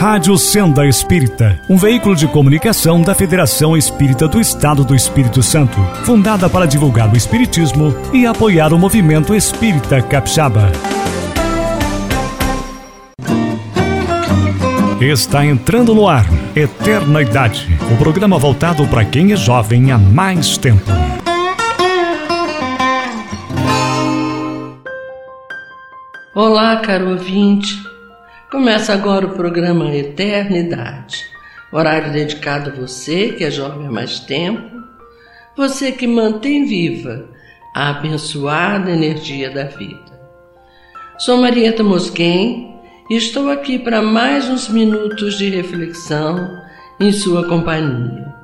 Rádio Senda Espírita, um veículo de comunicação da Federação Espírita do Estado do Espírito Santo, fundada para divulgar o Espiritismo e apoiar o movimento espírita capixaba. Está entrando no ar Eterna Idade, o programa voltado para quem é jovem há mais tempo. Olá, caro ouvinte. Começa agora o programa Eternidade, horário dedicado a você que é jovem há mais tempo, você que mantém viva a abençoada energia da vida. Sou Marieta Mosquen e estou aqui para mais uns minutos de reflexão em sua companhia.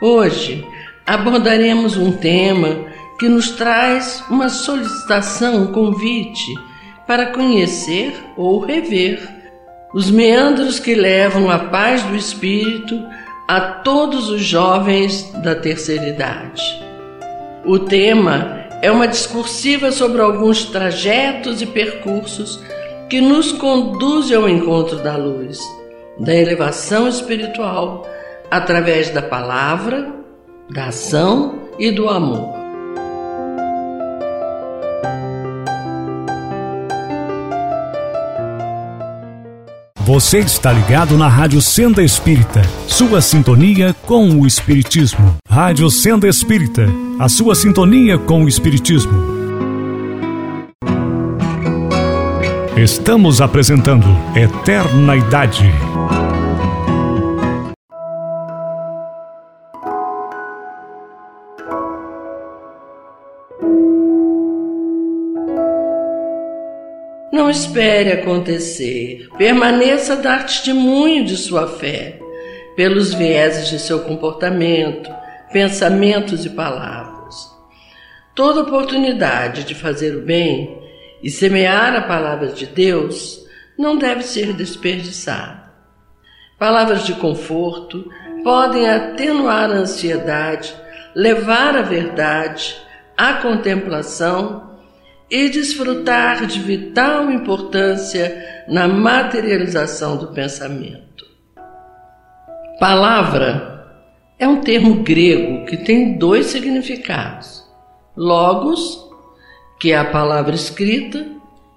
Hoje abordaremos um tema que nos traz uma solicitação, um convite para conhecer ou rever os meandros que levam a paz do espírito a todos os jovens da terceira idade. O tema é uma discursiva sobre alguns trajetos e percursos que nos conduzem ao encontro da luz, da elevação espiritual, através da palavra, da ação e do amor. Você está ligado na Rádio Senda Espírita, sua sintonia com o Espiritismo. Rádio Senda Espírita, a sua sintonia com o Espiritismo. Estamos apresentando Eterna Idade. Não espere acontecer, permaneça a dar testemunho de sua fé, pelos vieses de seu comportamento, pensamentos e palavras. Toda oportunidade de fazer o bem e semear a palavra de Deus não deve ser desperdiçada. Palavras de conforto podem atenuar a ansiedade, levar à verdade, à contemplação e desfrutar de vital importância na materialização do pensamento. Palavra é um termo grego que tem dois significados: logos, que é a palavra escrita,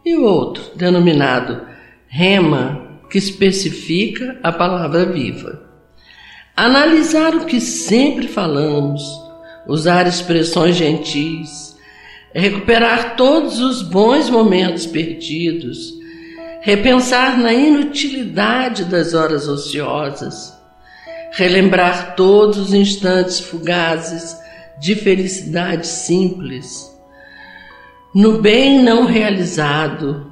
e o outro, denominado rema, que especifica a palavra viva. Analisar o que sempre falamos, usar expressões gentis, recuperar todos os bons momentos perdidos, repensar na inutilidade das horas ociosas, relembrar todos os instantes fugazes de felicidade simples, no bem não realizado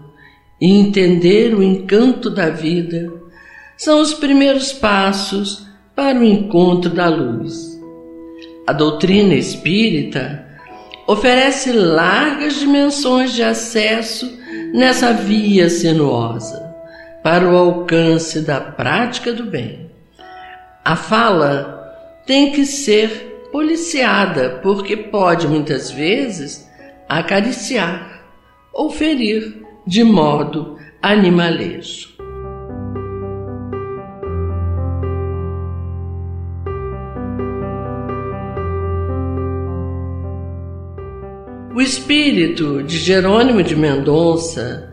e entender o encanto da vida são os primeiros passos para o encontro da luz. A doutrina espírita oferece largas dimensões de acesso nessa via sinuosa para o alcance da prática do bem. A fala tem que ser policiada, porque pode muitas vezes acariciar ou ferir de modo animalejo. Espírito de Jerônimo de Mendonça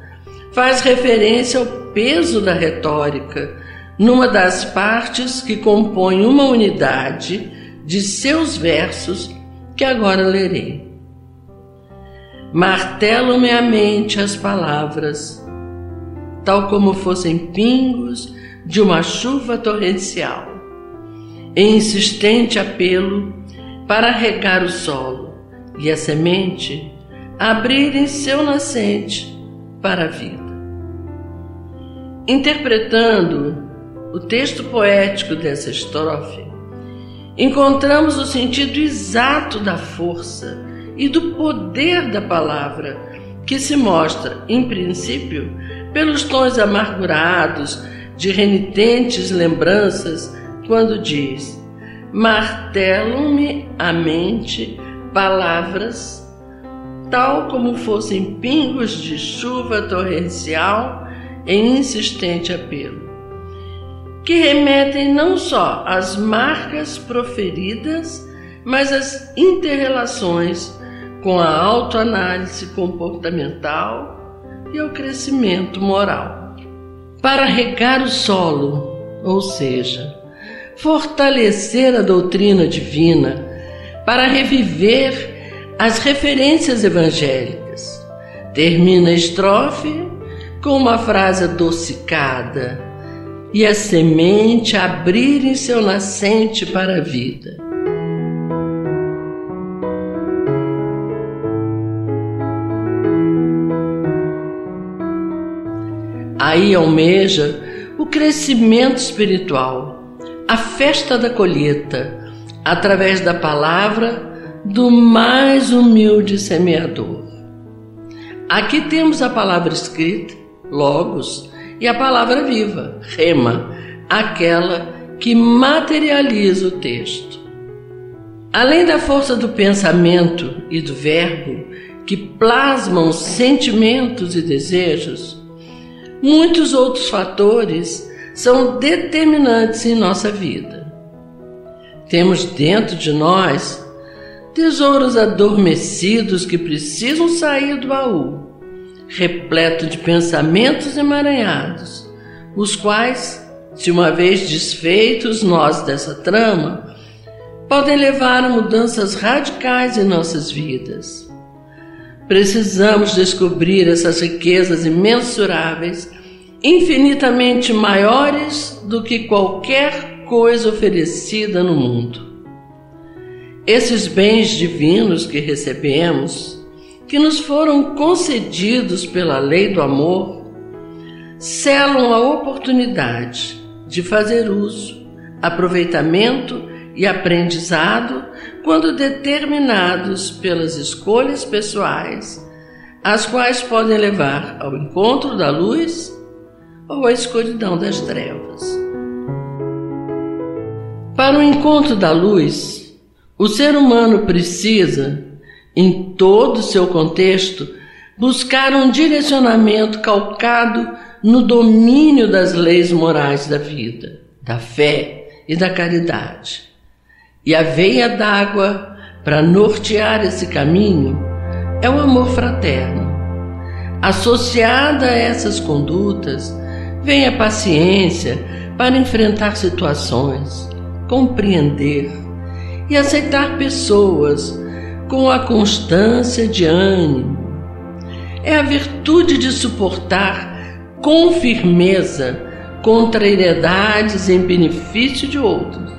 faz referência ao peso da retórica numa das partes que compõem uma unidade de seus versos que agora lerei. Martelam-me a mente as palavras, tal como fossem pingos de uma chuva torrencial, em insistente apelo para regar o solo e a semente abrirem seu nascente para a vida. Interpretando o texto poético dessa estrofe, encontramos o sentido exato da força e do poder da palavra, que se mostra, em princípio, pelos tons amargurados de renitentes lembranças, quando diz: Martelam-me a mente palavras, tal como fossem pingos de chuva torrencial em insistente apelo. que remetem não só às marcas proferidas, mas às interrelações com a autoanálise comportamental e ao crescimento moral. Para regar o solo, ou seja, fortalecer a doutrina divina, para reviver as referências evangélicas. Termina a estrofe com uma frase adocicada e a semente abrir em seu nascente para a vida. Aí almeja o crescimento espiritual, a festa da colheita, através da palavra do mais humilde semeador. Aqui temos a palavra escrita, Logos, e a palavra viva, Rema, aquela que materializa o texto. Além da força do pensamento e do verbo, que plasmam sentimentos e desejos, muitos outros fatores são determinantes em nossa vida. Temos dentro de nós tesouros adormecidos que precisam sair do baú, repleto de pensamentos emaranhados, os quais, se uma vez desfeitos nós dessa trama, podem levar a mudanças radicais em nossas vidas. Precisamos descobrir essas riquezas imensuráveis, infinitamente maiores do que qualquer coisa oferecida no mundo. Esses bens divinos que recebemos, que nos foram concedidos pela lei do amor, selam a oportunidade de fazer uso, aproveitamento e aprendizado quando determinados pelas escolhas pessoais, as quais podem levar ao encontro da luz ou à escuridão das trevas. Para o encontro da luz, o ser humano precisa, em todo o seu contexto, buscar um direcionamento calcado no domínio das leis morais da vida, da fé e da caridade. E a veia d'água para nortear esse caminho é o amor fraterno. Associada a essas condutas, vem a paciência para enfrentar situações, compreender e aceitar pessoas com a constância de ânimo. É a virtude de suportar com firmeza contrariedades em benefício de outros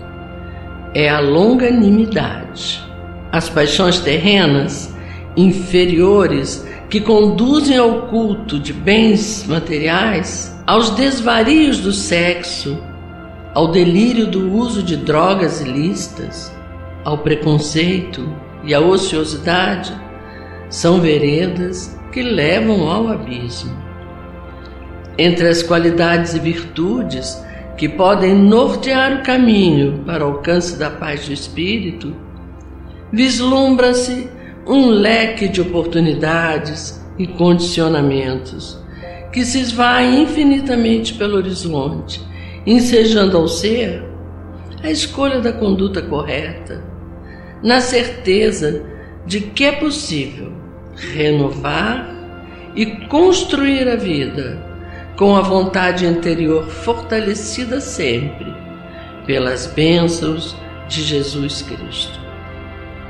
é a longanimidade. As paixões terrenas, inferiores, que conduzem ao culto de bens materiais, aos desvarios do sexo, ao delírio do uso de drogas ilícitas, ao preconceito e à ociosidade, são veredas que levam ao abismo. Entre as qualidades e virtudes que podem nortear o caminho para o alcance da paz do espírito, vislumbra-se um leque de oportunidades e condicionamentos que se esvai infinitamente pelo horizonte, ensejando ao ser a escolha da conduta correta, na certeza de que é possível renovar e construir a vida com a vontade interior fortalecida sempre pelas bênçãos de Jesus Cristo.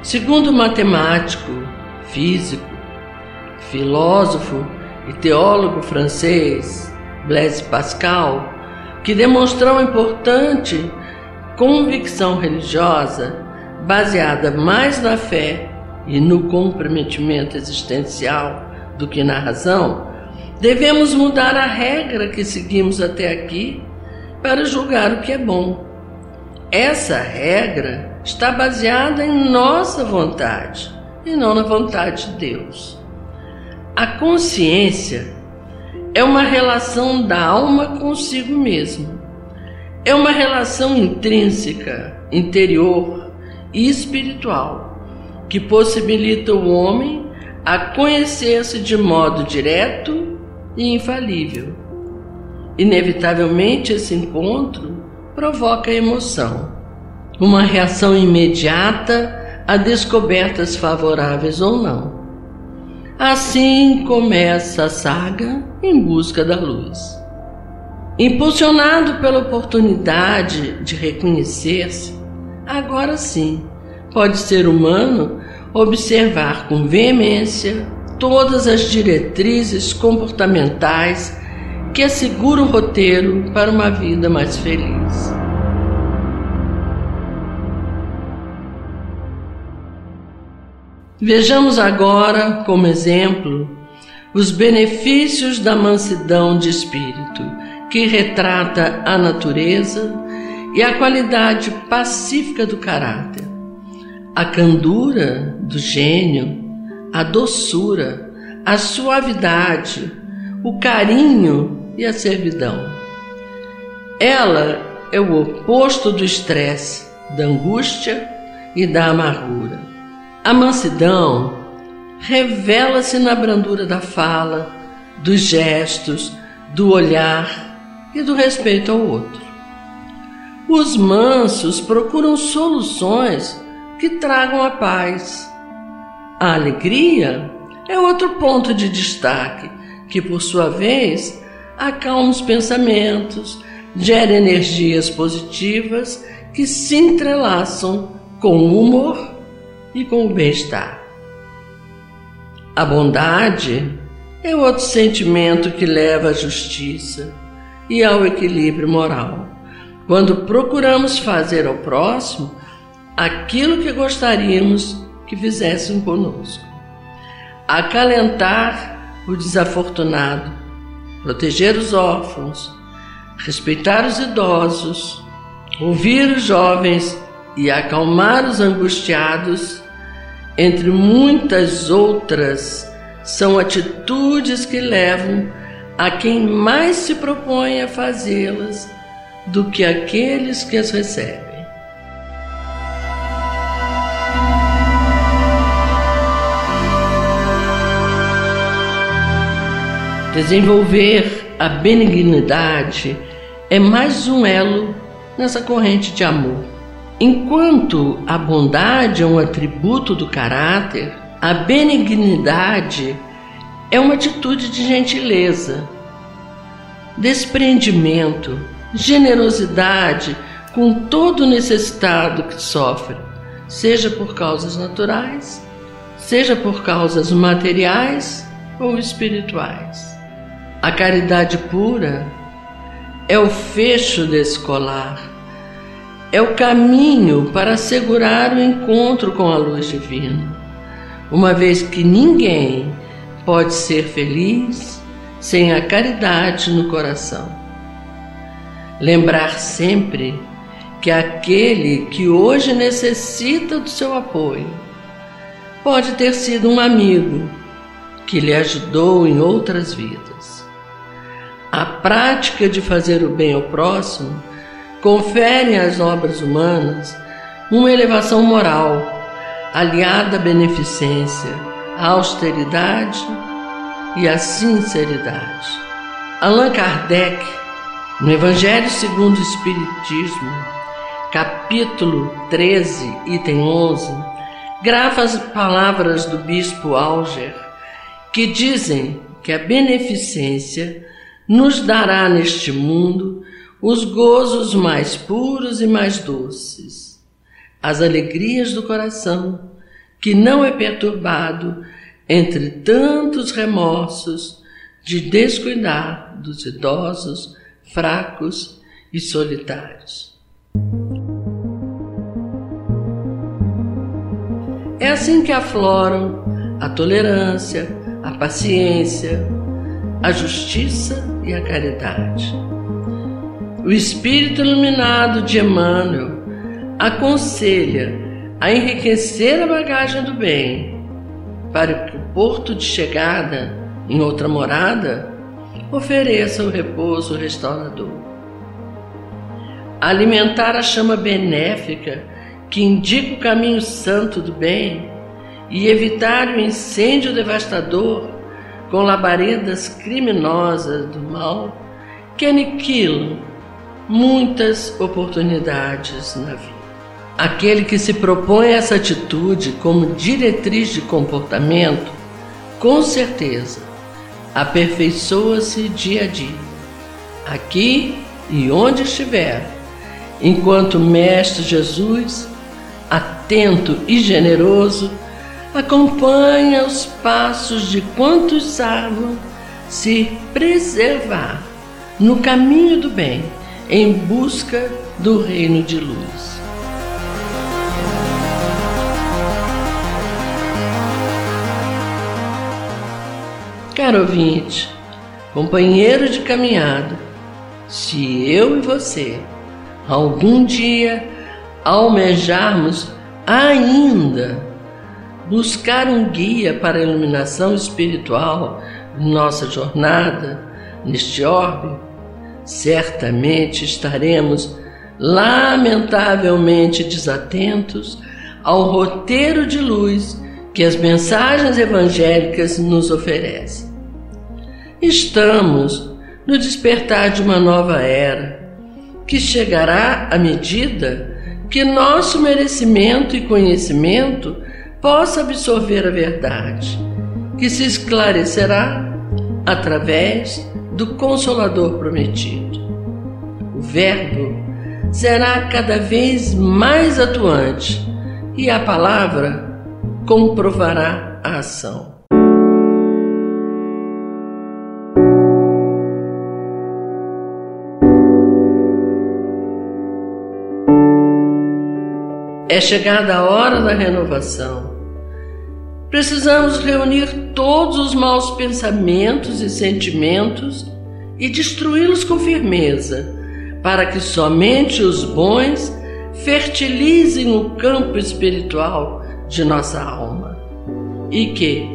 Segundo o matemático, físico, filósofo e teólogo francês Blaise Pascal, que demonstrou importante convicção religiosa baseada mais na fé e no comprometimento existencial do que na razão, Devemos mudar a regra que seguimos até aqui para julgar o que é bom. Essa regra está baseada em nossa vontade e não na vontade de Deus. A consciência é uma relação da alma consigo mesmo. É uma relação intrínseca, interior e espiritual que possibilita o homem a conhecer-se de modo direto e infalível. Inevitavelmente, esse encontro provoca emoção, uma reação imediata a descobertas favoráveis ou não. Assim começa a saga em busca da luz. Impulsionado pela oportunidade de reconhecer-se, agora sim pode ser humano observar com veemência todas as diretrizes comportamentais que assegura o roteiro para uma vida mais feliz. Vejamos agora, como exemplo, os benefícios da mansidão de espírito, que retrata a natureza e a qualidade pacífica do caráter, a candura do gênio, a doçura, a suavidade, o carinho e a servidão. Ela é o oposto do estresse, da angústia e da amargura. A mansidão revela-se na brandura da fala, dos gestos, do olhar e do respeito ao outro. Os mansos procuram soluções que tragam a paz. A alegria é outro ponto de destaque, que por sua vez acalma os pensamentos, gera energias positivas que se entrelaçam com o humor e com o bem-estar. A bondade é outro sentimento que leva à justiça e ao equilíbrio moral. Quando procuramos fazer ao próximo aquilo que gostaríamos que fizessem conosco. Acalentar o desafortunado proteger os órfãos, respeitar os idosos, ouvir os jovens e acalmar os angustiados, entre muitas outras, são atitudes que levam a quem mais se propõe a fazê-las do que aqueles que as recebem. Desenvolver a benignidade é mais um elo nessa corrente de amor. Enquanto a bondade é um atributo do caráter, a benignidade é uma atitude de gentileza, desprendimento, generosidade com todo necessitado que sofre, seja por causas naturais, seja por causas materiais ou espirituais. A caridade pura é o fecho desse colar, é o caminho para assegurar o encontro com a luz divina, uma vez que ninguém pode ser feliz sem a caridade no coração. Lembrar sempre que aquele que hoje necessita do seu apoio pode ter sido um amigo que lhe ajudou em outras vidas. A prática de fazer o bem ao próximo confere às obras humanas uma elevação moral, aliada à beneficência, à austeridade e à sinceridade. Allan Kardec, no Evangelho segundo o Espiritismo, capítulo 13, item 11, grava as palavras do bispo Auger, que dizem que a beneficência nos dará neste mundo os gozos mais puros e mais doces, as alegrias do coração, que não é perturbado entre tantos remorsos de descuidar dos idosos, fracos e solitários. É assim que afloram a tolerância, a paciência, a justiça e a caridade. O Espírito iluminado de Emmanuel aconselha a enriquecer a bagagem do bem, para que o porto de chegada em outra morada ofereça o repouso restaurador. Alimentar a chama benéfica que indica o caminho santo do bem e evitar o incêndio devastador com labaredas criminosas do mal que aniquilam muitas oportunidades na vida. Aquele que se propõe essa atitude como diretriz de comportamento, com certeza, aperfeiçoa-se dia a dia, aqui e onde estiver, enquanto Mestre Jesus, atento e generoso, acompanha os passos de quantos sabem se preservar no caminho do bem, em busca do reino de luz. Caro ouvinte, companheiro de caminhada, se eu e você algum dia almejarmos ainda buscar um guia para a iluminação espiritual de nossa jornada neste orbe, certamente estaremos lamentavelmente desatentos ao roteiro de luz que as mensagens evangélicas nos oferecem. Estamos no despertar de uma nova era, que chegará à medida que nosso merecimento e conhecimento possa absorver a verdade, que se esclarecerá através do Consolador prometido. O Verbo será cada vez mais atuante e a palavra comprovará a ação. É chegada a hora da renovação. Precisamos reunir todos os maus pensamentos e sentimentos e destruí-los com firmeza, para que somente os bons fertilizem o campo espiritual de nossa alma. E que,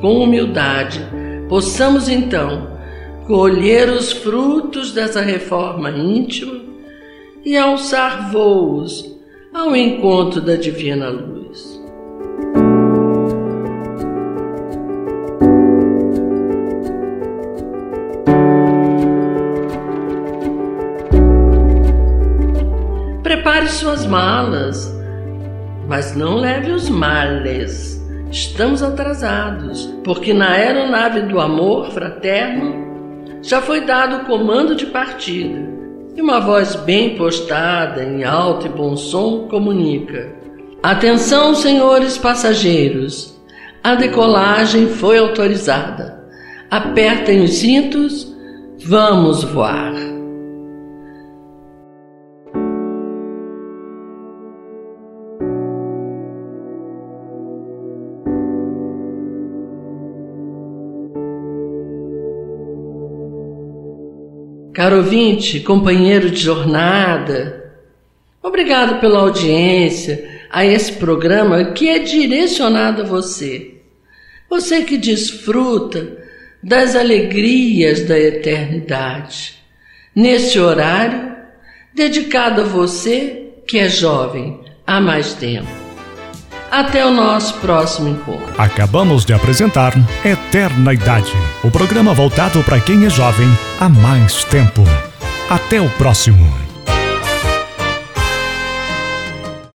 com humildade, possamos então colher os frutos dessa reforma íntima e alçar voos ao encontro da divina luz. Prepare suas malas, mas não leve os males. Estamos atrasados, porque na aeronave do amor fraterno já foi dado o comando de partida e uma voz bem postada, em alto e bom som, comunica: Atenção, senhores passageiros, a decolagem foi autorizada. Apertem os cintos, vamos voar. Caro ouvinte, companheiro de jornada, obrigado pela audiência a esse programa que é direcionado a você. Você que desfruta das alegrias da eternidade. Nesse horário, dedicado a você que é jovem há mais tempo. Até o nosso próximo encontro. Acabamos de apresentar Eterna Idade, o programa voltado para quem é jovem há mais tempo. Até o próximo.